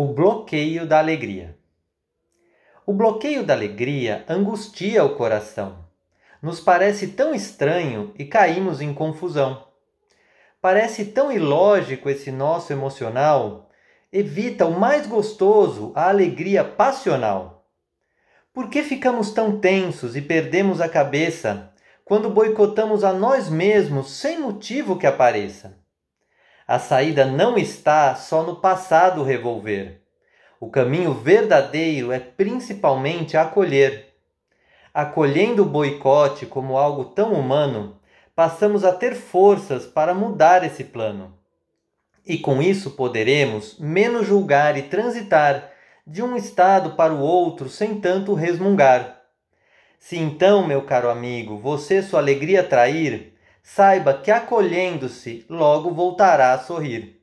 O bloqueio da alegria. O bloqueio da alegria angustia o coração. Nos parece tão estranho e caímos em confusão. Parece tão ilógico esse nosso emocional, evita o mais gostoso, a alegria passional. Por que ficamos tão tensos e perdemos a cabeça quando boicotamos a nós mesmos sem motivo que apareça? A saída não está só no passado revolver. O caminho verdadeiro é principalmente acolher. Acolhendo o boicote como algo tão humano, passamos a ter forças para mudar esse plano. E com isso poderemos menos julgar e transitar de um estado para o outro sem tanto resmungar. Se então, meu caro amigo, você sua alegria trair, saiba que acolhendo-se logo voltará a sorrir.